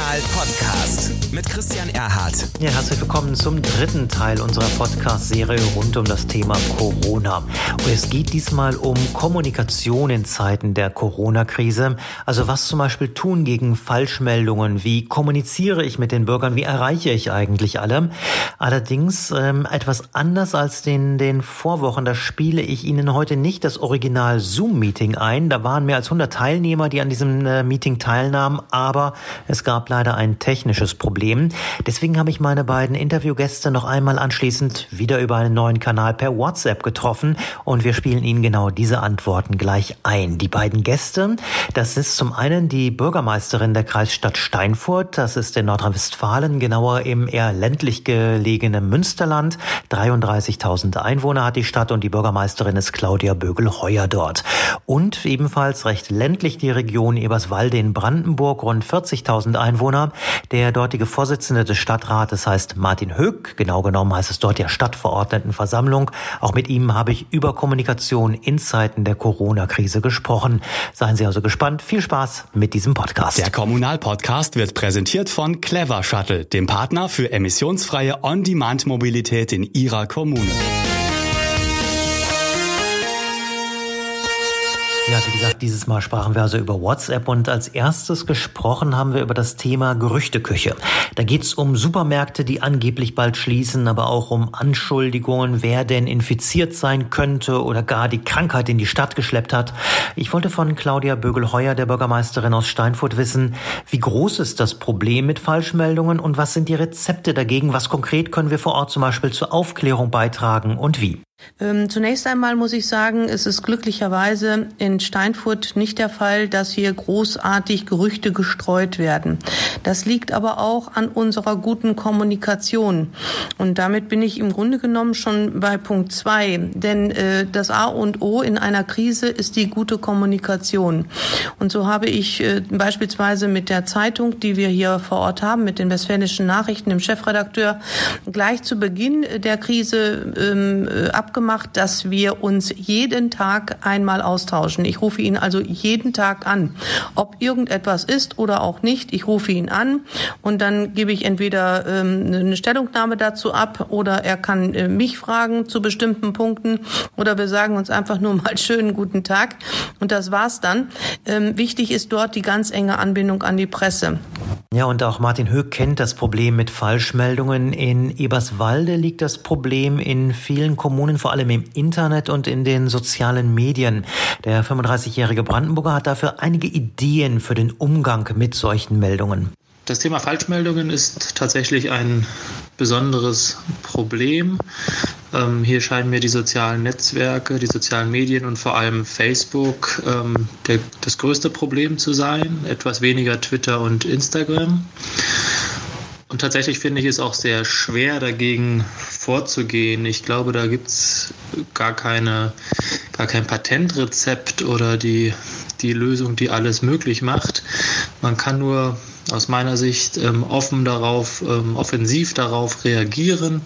Kommunal Podcast mit Christian Erhardt. Ja, herzlich willkommen zum dritten Teil unserer Podcast-Serie rund um das Thema Corona. Und es geht diesmal um Kommunikation in Zeiten der Corona-Krise. Also was zum Beispiel tun gegen Falschmeldungen? Wie kommuniziere ich mit den Bürgern? Wie erreiche ich eigentlich alle? Allerdings ähm, etwas anders als in den Vorwochen. Da spiele ich Ihnen heute nicht das Original Zoom-Meeting ein. Da waren mehr als 100 Teilnehmer, die an diesem äh, Meeting teilnahmen. Aber es gab leider ein technisches Problem. Deswegen habe ich meine beiden Interviewgäste noch einmal anschließend wieder über einen neuen Kanal per WhatsApp getroffen und wir spielen Ihnen genau diese Antworten gleich ein. Die beiden Gäste, das ist zum einen die Bürgermeisterin der Kreisstadt Steinfurt, das ist in Nordrhein-Westfalen, genauer im eher ländlich gelegenen Münsterland. 33.000 Einwohner hat die Stadt und die Bürgermeisterin ist Claudia Bögel-Heuer dort. Und ebenfalls recht ländlich die Region Eberswalde in Brandenburg, rund 40.000 Einwohner. Der dortige Vorsitzende des Stadtrates heißt Martin Höck. Genau genommen heißt es dort ja Stadtverordnetenversammlung. Auch mit ihm habe ich über Kommunikation in Zeiten der Corona-Krise gesprochen. Seien Sie also gespannt. Viel Spaß mit diesem Podcast. Der Kommunalpodcast wird präsentiert von Clever Shuttle, dem Partner für emissionsfreie On-Demand-Mobilität in Ihrer Kommune. Ja, wie gesagt, dieses Mal sprachen wir also über WhatsApp und als erstes gesprochen haben wir über das Thema Gerüchteküche. Da geht es um Supermärkte, die angeblich bald schließen, aber auch um Anschuldigungen, wer denn infiziert sein könnte oder gar die Krankheit in die Stadt geschleppt hat. Ich wollte von Claudia Bögel-Heuer, der Bürgermeisterin aus Steinfurt, wissen, wie groß ist das Problem mit Falschmeldungen und was sind die Rezepte dagegen? Was konkret können wir vor Ort zum Beispiel zur Aufklärung beitragen und wie? Ähm, zunächst einmal muss ich sagen, es ist glücklicherweise in Steinfurt nicht der Fall, dass hier großartig Gerüchte gestreut werden. Das liegt aber auch an unserer guten Kommunikation. Und damit bin ich im Grunde genommen schon bei Punkt zwei. Denn äh, das A und O in einer Krise ist die gute Kommunikation. Und so habe ich äh, beispielsweise mit der Zeitung, die wir hier vor Ort haben, mit den Westfälischen Nachrichten, dem Chefredakteur, gleich zu Beginn der Krise ähm, äh, abgemacht, dass wir uns jeden Tag einmal austauschen. Ich rufe ihn also jeden Tag an. Ob irgendetwas ist oder auch nicht, ich rufe ihn an und dann gebe ich entweder ähm, eine Stellungnahme dazu ab oder er kann äh, mich fragen zu bestimmten Punkten oder wir sagen uns einfach nur mal schönen guten Tag und das war's dann. Ähm, wichtig ist dort die ganz enge Anbindung an die Presse. Ja, und auch Martin Höck kennt das Problem mit Falschmeldungen. In Eberswalde liegt das Problem in vielen Kommunen, vor allem im Internet und in den sozialen Medien. Der 35-jährige Brandenburger hat dafür einige Ideen für den Umgang mit solchen Meldungen. Das Thema Falschmeldungen ist tatsächlich ein besonderes Problem. Ähm, hier scheinen mir die sozialen Netzwerke, die sozialen Medien und vor allem Facebook ähm, der, das größte Problem zu sein. Etwas weniger Twitter und Instagram. Und tatsächlich finde ich es auch sehr schwer, dagegen vorzugehen. Ich glaube, da gibt es gar, keine, gar kein Patentrezept oder die, die Lösung, die alles möglich macht. Man kann nur aus meiner Sicht ähm, offen darauf, ähm, offensiv darauf reagieren,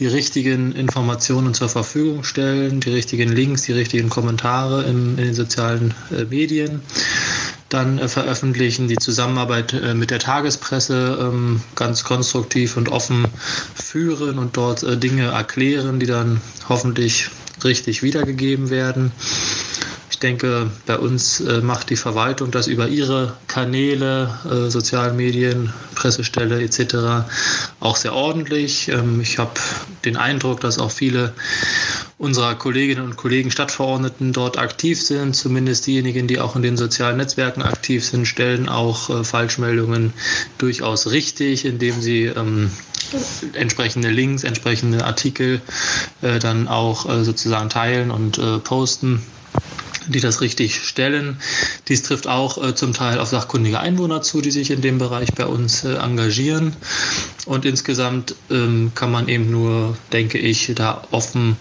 die richtigen Informationen zur Verfügung stellen, die richtigen Links, die richtigen Kommentare im, in den sozialen äh, Medien dann äh, veröffentlichen, die Zusammenarbeit äh, mit der Tagespresse ähm, ganz konstruktiv und offen führen und dort äh, Dinge erklären, die dann hoffentlich richtig wiedergegeben werden denke, bei uns äh, macht die Verwaltung das über ihre Kanäle, äh, sozialen Medien, Pressestelle etc. auch sehr ordentlich. Ähm, ich habe den Eindruck, dass auch viele unserer Kolleginnen und Kollegen Stadtverordneten dort aktiv sind, zumindest diejenigen, die auch in den sozialen Netzwerken aktiv sind, stellen auch äh, Falschmeldungen durchaus richtig, indem sie ähm, entsprechende Links, entsprechende Artikel äh, dann auch äh, sozusagen teilen und äh, posten die das richtig stellen. Dies trifft auch äh, zum Teil auf sachkundige Einwohner zu, die sich in dem Bereich bei uns äh, engagieren. Und insgesamt ähm, kann man eben nur, denke ich, da offen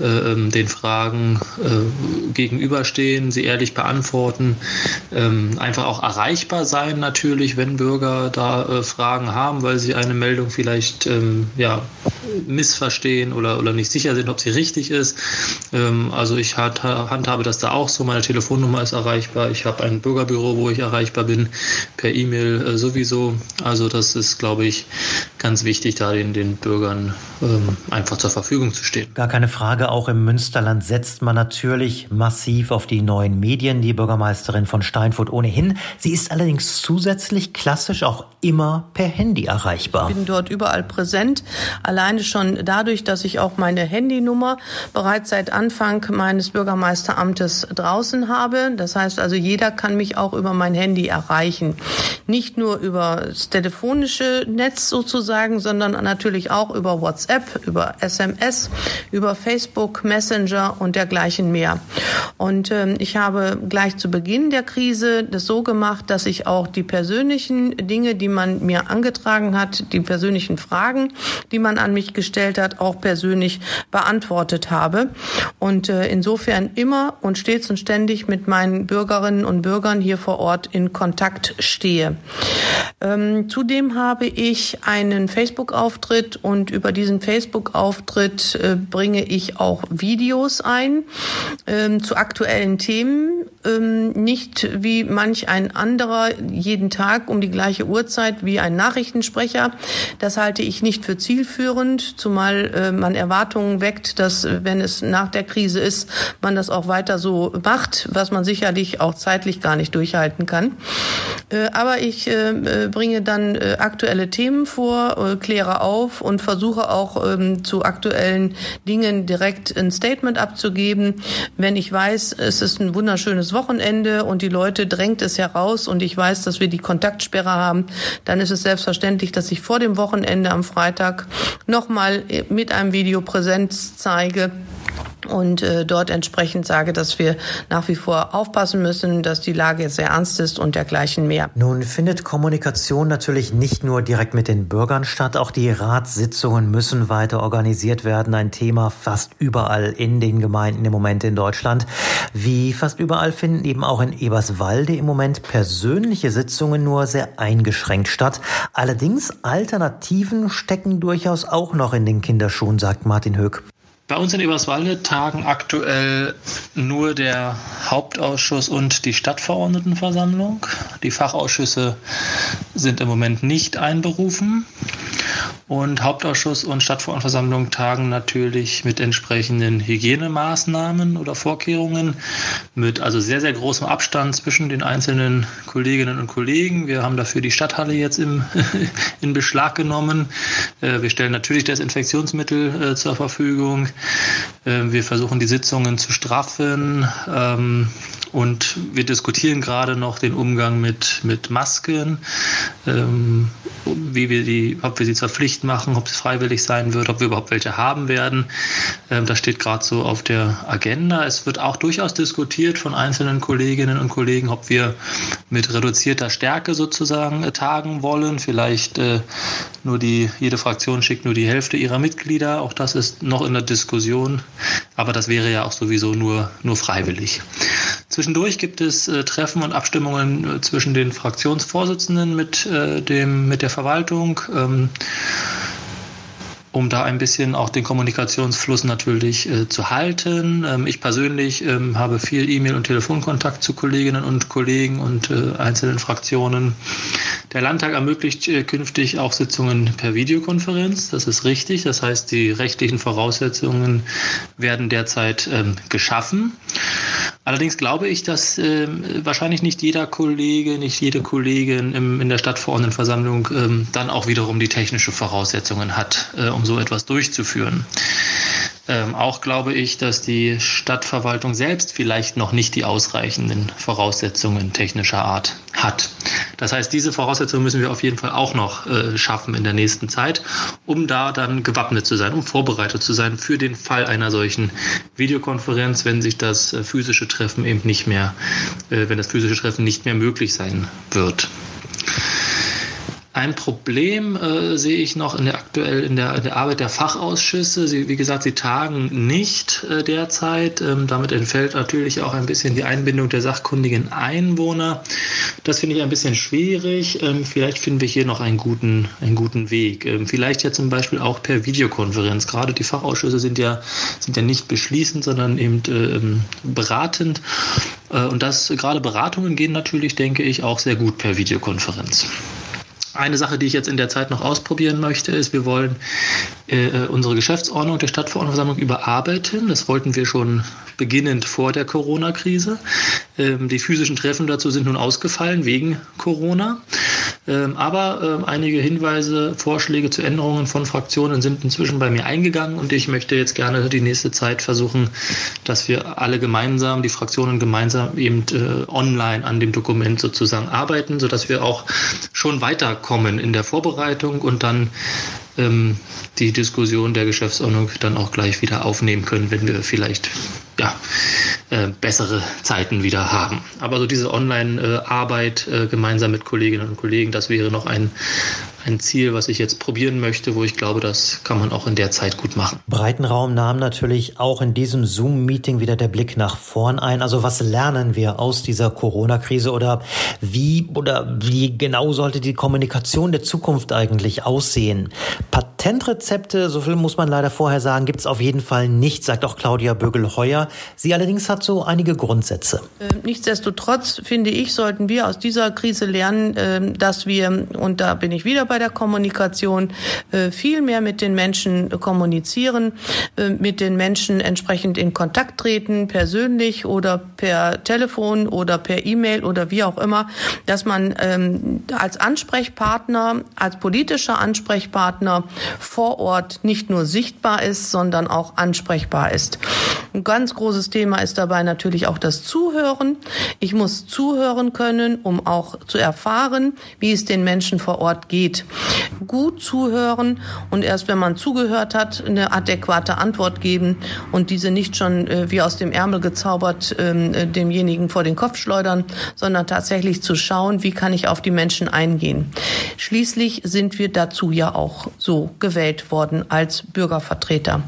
äh, ähm, den Fragen äh, gegenüberstehen, sie ehrlich beantworten, ähm, einfach auch erreichbar sein natürlich, wenn Bürger da äh, Fragen haben, weil sie eine Meldung vielleicht ähm, ja, missverstehen oder, oder nicht sicher sind, ob sie richtig ist. Ähm, also ich handhabe das da auch so, meine Telefonnummer ist erreichbar, ich habe habe ein Bürgerbüro, wo ich erreichbar bin, per E-Mail äh, sowieso. Also das ist, glaube ich, ganz wichtig, da den, den Bürgern ähm, einfach zur Verfügung zu stehen. Gar keine Frage, auch im Münsterland setzt man natürlich massiv auf die neuen Medien. Die Bürgermeisterin von Steinfurt ohnehin. Sie ist allerdings zusätzlich klassisch auch immer per Handy erreichbar. Ich bin dort überall präsent, alleine schon dadurch, dass ich auch meine Handynummer bereits seit Anfang meines Bürgermeisteramtes draußen habe. Das heißt also, jeder kann mich auch über mein Handy erreichen. Nicht nur über das telefonische Netz sozusagen, sondern natürlich auch über WhatsApp, über SMS, über Facebook, Messenger und dergleichen mehr. Und ähm, ich habe gleich zu Beginn der Krise das so gemacht, dass ich auch die persönlichen Dinge, die man mir angetragen hat, die persönlichen Fragen, die man an mich gestellt hat, auch persönlich beantwortet habe. Und äh, insofern immer und stets und ständig mit meinen Bürgerinnen und Bürgern hier vor Ort in Kontakt stehe. Ähm, zudem habe ich einen Facebook-Auftritt und über diesen Facebook-Auftritt äh, bringe ich auch Videos ein ähm, zu aktuellen Themen. Ähm, nicht wie manch ein anderer jeden Tag um die gleiche Uhrzeit wie ein Nachrichtensprecher. Das halte ich nicht für zielführend, zumal äh, man Erwartungen weckt, dass wenn es nach der Krise ist, man das auch weiter so macht, was man sicherlich auch zeitlich gar nicht durchhalten kann. Äh, aber ich äh, bringe dann äh, aktuelle Themen vor, äh, kläre auf und versuche auch ähm, zu aktuellen Dingen direkt ein Statement abzugeben. Wenn ich weiß, es ist ein wunderschönes Wochenende und die Leute drängt es heraus und ich weiß, dass wir die Kontaktsperre haben, dann ist es selbstverständlich, dass ich vor dem Wochenende am Freitag nochmal mit einem Video Präsenz zeige und äh, dort entsprechend sage, dass wir nach wie vor aufpassen müssen, dass die Lage sehr ernst ist und dergleichen mehr. Nun findet Kommunikation natürlich nicht nur direkt mit den Bürgern statt, auch die Ratssitzungen müssen weiter organisiert werden. Ein Thema fast überall in den Gemeinden im Moment in Deutschland. Wie fast überall finden eben auch in Eberswalde im Moment persönliche Sitzungen nur sehr eingeschränkt statt. Allerdings Alternativen stecken durchaus auch noch in den Kinderschuhen, sagt Martin Höck. Bei uns in Eberswalde tagen aktuell nur der Hauptausschuss und die Stadtverordnetenversammlung. Die Fachausschüsse sind im Moment nicht einberufen. Und Hauptausschuss und Stadtverordnetenversammlung tagen natürlich mit entsprechenden Hygienemaßnahmen oder Vorkehrungen, mit also sehr, sehr großem Abstand zwischen den einzelnen Kolleginnen und Kollegen. Wir haben dafür die Stadthalle jetzt im, in Beschlag genommen. Äh, wir stellen natürlich Desinfektionsmittel äh, zur Verfügung. Äh, wir versuchen die Sitzungen zu straffen. Ähm, und wir diskutieren gerade noch den Umgang mit, mit Masken, ähm, wie wir die, ob wir sie zur Pflicht machen, ob es freiwillig sein wird, ob wir überhaupt welche haben werden. Ähm, das steht gerade so auf der Agenda. Es wird auch durchaus diskutiert von einzelnen Kolleginnen und Kollegen, ob wir mit reduzierter Stärke sozusagen äh, tagen wollen. Vielleicht äh, nur die, jede Fraktion schickt nur die Hälfte ihrer Mitglieder. Auch das ist noch in der Diskussion. Aber das wäre ja auch sowieso nur, nur freiwillig. Zwischendurch gibt es äh, Treffen und Abstimmungen äh, zwischen den Fraktionsvorsitzenden mit, äh, dem, mit der Verwaltung. Ähm, um da ein bisschen auch den Kommunikationsfluss natürlich äh, zu halten. Ähm, ich persönlich ähm, habe viel E-Mail- und Telefonkontakt zu Kolleginnen und Kollegen und äh, einzelnen Fraktionen. Der Landtag ermöglicht äh, künftig auch Sitzungen per Videokonferenz. Das ist richtig. Das heißt, die rechtlichen Voraussetzungen werden derzeit ähm, geschaffen. Allerdings glaube ich, dass äh, wahrscheinlich nicht jeder Kollege, nicht jede Kollegin im, in der Stadtverordnetenversammlung ähm, dann auch wiederum die technische Voraussetzungen hat, äh, um so etwas durchzuführen. Ähm, auch glaube ich, dass die Stadtverwaltung selbst vielleicht noch nicht die ausreichenden Voraussetzungen technischer Art hat. Das heißt, diese Voraussetzungen müssen wir auf jeden Fall auch noch äh, schaffen in der nächsten Zeit, um da dann gewappnet zu sein, um vorbereitet zu sein für den Fall einer solchen Videokonferenz, wenn sich das äh, physische Treffen eben nicht mehr, äh, wenn das physische Treffen nicht mehr möglich sein wird. Ein Problem äh, sehe ich noch in der aktuell in der, in der Arbeit der Fachausschüsse. Sie, wie gesagt, sie tagen nicht äh, derzeit. Ähm, damit entfällt natürlich auch ein bisschen die Einbindung der sachkundigen Einwohner. Das finde ich ein bisschen schwierig. Ähm, vielleicht finden wir hier noch einen guten, einen guten Weg. Ähm, vielleicht ja zum Beispiel auch per Videokonferenz. Gerade die Fachausschüsse sind ja, sind ja nicht beschließend, sondern eben äh, beratend. Und das gerade Beratungen gehen natürlich, denke ich, auch sehr gut per Videokonferenz. Eine Sache, die ich jetzt in der Zeit noch ausprobieren möchte, ist, wir wollen äh, äh, unsere Geschäftsordnung der Stadtverordnetenversammlung überarbeiten. Das wollten wir schon beginnend vor der Corona-Krise. Ähm, die physischen Treffen dazu sind nun ausgefallen wegen Corona. Ähm, aber ähm, einige Hinweise, Vorschläge zu Änderungen von Fraktionen sind inzwischen bei mir eingegangen und ich möchte jetzt gerne die nächste Zeit versuchen, dass wir alle gemeinsam, die Fraktionen gemeinsam eben äh, online an dem Dokument sozusagen arbeiten, sodass wir auch schon weiterkommen in der Vorbereitung und dann ähm, die Diskussion der Geschäftsordnung dann auch gleich wieder aufnehmen können, wenn wir vielleicht ja, äh, bessere Zeiten wieder haben. Aber so diese Online-Arbeit äh, gemeinsam mit Kolleginnen und Kollegen, das wäre noch ein, ein Ziel, was ich jetzt probieren möchte, wo ich glaube, das kann man auch in der Zeit gut machen. Breitenraum nahm natürlich auch in diesem Zoom-Meeting wieder der Blick nach vorn ein. Also was lernen wir aus dieser Corona-Krise oder wie oder wie genau sollte die Kommunikation der Zukunft eigentlich aussehen? Patentrezepte, so viel muss man leider vorher sagen, gibt es auf jeden Fall nicht, sagt auch Claudia Bögel-Heuer. Sie allerdings hat so einige Grundsätze. Ähm, nichtsdestotrotz finde ich, sollten wir aus dieser Krise lernen, ähm, dass wir, und da bin ich wieder bei der Kommunikation äh, viel mehr mit den Menschen kommunizieren, äh, mit den Menschen entsprechend in Kontakt treten, persönlich oder per Telefon oder per E-Mail oder wie auch immer, dass man ähm, als Ansprechpartner, als politischer Ansprechpartner vor Ort nicht nur sichtbar ist, sondern auch ansprechbar ist. Ein ganz großes Thema ist dabei natürlich auch das Zuhören. Ich muss zuhören können, um auch zu erfahren, wie es den Menschen vor Ort geht. Gut zuhören und erst wenn man zugehört hat, eine adäquate Antwort geben und diese nicht schon äh, wie aus dem Ärmel gezaubert ähm, äh, demjenigen vor den Kopf schleudern, sondern tatsächlich zu schauen, wie kann ich auf die Menschen eingehen. Schließlich sind wir dazu ja auch so gewählt worden als Bürgervertreter.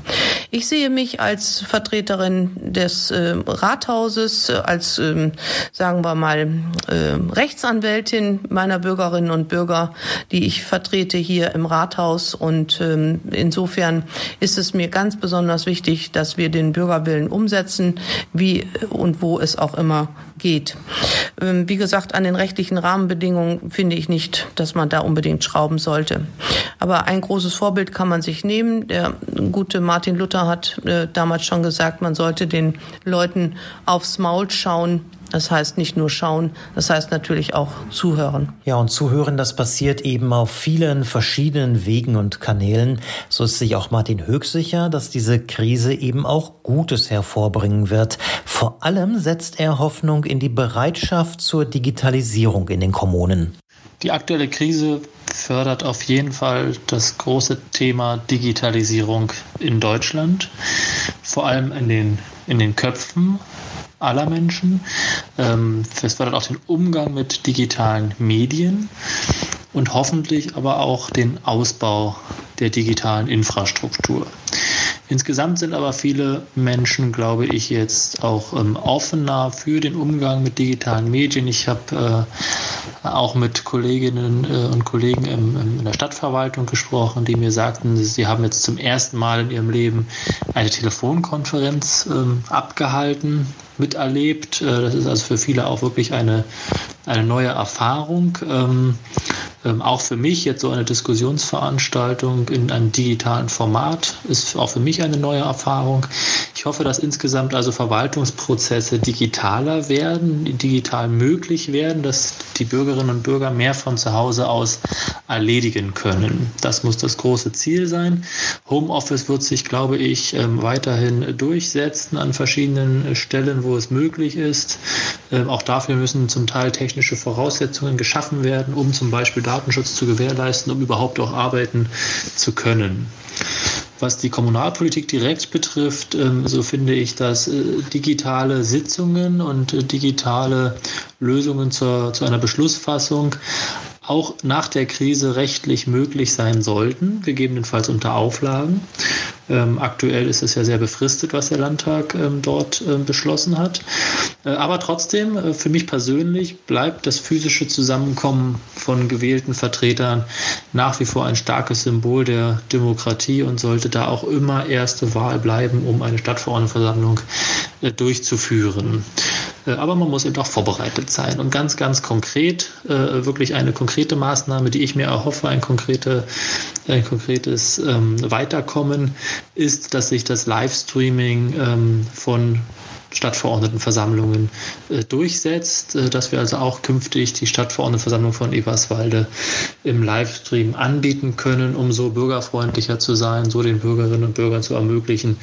Ich sehe mich als Vertreterin des äh, Rathauses, äh, als, äh, sagen wir mal, äh, Rechtsanwältin meiner Bürgerinnen und Bürger, die ich vertrete hier im Rathaus. Und ähm, insofern ist es mir ganz besonders wichtig, dass wir den Bürgerwillen umsetzen, wie und wo es auch immer geht. Ähm, wie gesagt, an den rechtlichen Rahmenbedingungen finde ich nicht, dass man da unbedingt schrauben sollte. Aber ein großes Vorbild kann man sich nehmen. Der gute Martin Luther hat äh, damals schon gesagt, man sollte den Leuten aufs Maul schauen, das heißt nicht nur schauen, das heißt natürlich auch zuhören. Ja, und zuhören, das passiert eben auf vielen verschiedenen Wegen und Kanälen. So ist sich auch Martin Höchst sicher, dass diese Krise eben auch Gutes hervorbringen wird. Vor allem setzt er Hoffnung in die Bereitschaft zur Digitalisierung in den Kommunen. Die aktuelle Krise fördert auf jeden Fall das große Thema Digitalisierung in Deutschland, vor allem in den, in den Köpfen aller Menschen. Ähm, es fördert auch den Umgang mit digitalen Medien und hoffentlich aber auch den Ausbau der digitalen Infrastruktur. Insgesamt sind aber viele Menschen, glaube ich, jetzt auch ähm, offener für den Umgang mit digitalen Medien. Ich habe äh, auch mit Kolleginnen äh, und Kollegen in der Stadtverwaltung gesprochen, die mir sagten, sie haben jetzt zum ersten Mal in ihrem Leben eine Telefonkonferenz ähm, abgehalten, miterlebt. Äh, das ist also für viele auch wirklich eine, eine neue Erfahrung. Ähm, ähm, auch für mich jetzt so eine Diskussionsveranstaltung in einem digitalen Format ist auch für mich eine neue Erfahrung. Ich hoffe, dass insgesamt also Verwaltungsprozesse digitaler werden, digital möglich werden, dass die Bürgerinnen und Bürger mehr von zu Hause aus erledigen können. Das muss das große Ziel sein. Homeoffice wird sich, glaube ich, ähm, weiterhin durchsetzen an verschiedenen Stellen, wo es möglich ist. Ähm, auch dafür müssen zum Teil technische Voraussetzungen geschaffen werden, um zum Beispiel Datenschutz zu gewährleisten, um überhaupt auch arbeiten zu können. Was die Kommunalpolitik direkt betrifft, ähm, so finde ich, dass äh, digitale Sitzungen und äh, digitale Lösungen zur, zu einer Beschlussfassung auch nach der Krise rechtlich möglich sein sollten, gegebenenfalls unter Auflagen. Ähm, aktuell ist es ja sehr befristet, was der Landtag ähm, dort ähm, beschlossen hat. Äh, aber trotzdem, äh, für mich persönlich bleibt das physische Zusammenkommen von gewählten Vertretern nach wie vor ein starkes Symbol der Demokratie und sollte da auch immer erste Wahl bleiben, um eine Stadtverordnetenversammlung äh, durchzuführen. Äh, aber man muss eben auch vorbereitet sein und ganz, ganz konkret, äh, wirklich eine konkrete Maßnahme, die ich mir erhoffe, ein, konkrete, ein konkretes ähm, Weiterkommen, ist, dass sich das Livestreaming ähm, von Stadtverordnetenversammlungen äh, durchsetzt, äh, dass wir also auch künftig die Stadtverordnetenversammlung von Eberswalde im Livestream anbieten können, um so bürgerfreundlicher zu sein, so den Bürgerinnen und Bürgern zu ermöglichen,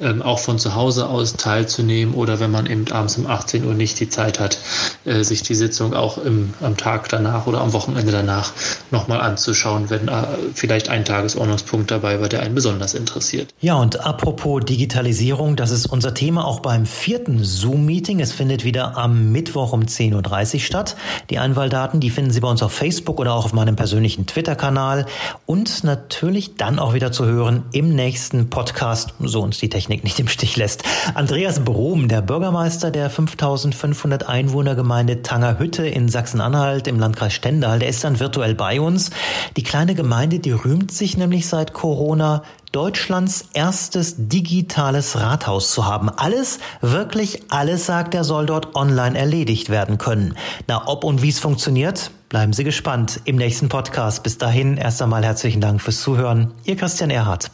ähm, auch von zu Hause aus teilzunehmen oder wenn man eben abends um 18 Uhr nicht die Zeit hat, äh, sich die Sitzung auch im, am Tag danach oder am Wochenende danach nochmal anzuschauen, wenn äh, vielleicht ein Tagesordnungspunkt dabei war, der einen besonders interessiert. Ja, und apropos Digitalisierung, das ist unser Thema auch beim vierten Zoom-Meeting. Es findet wieder am Mittwoch um 10.30 Uhr statt. Die Einwahldaten, die finden Sie bei uns auf Facebook oder auch auf meinem persönlichen Twitter-Kanal und natürlich dann auch wieder zu hören im nächsten Podcast, so uns die Technik nicht im Stich lässt. Andreas Brom, der Bürgermeister der 5500 Einwohnergemeinde Tangerhütte in Sachsen-Anhalt im Landkreis Stendal, der ist dann virtuell bei uns. Die kleine Gemeinde, die rühmt sich nämlich seit Corona Deutschlands erstes digitales Rathaus zu haben. Alles, wirklich alles, sagt er, soll dort online erledigt werden können. Na, ob und wie es funktioniert, bleiben Sie gespannt im nächsten Podcast. Bis dahin erst einmal herzlichen Dank fürs Zuhören. Ihr Christian Erhardt.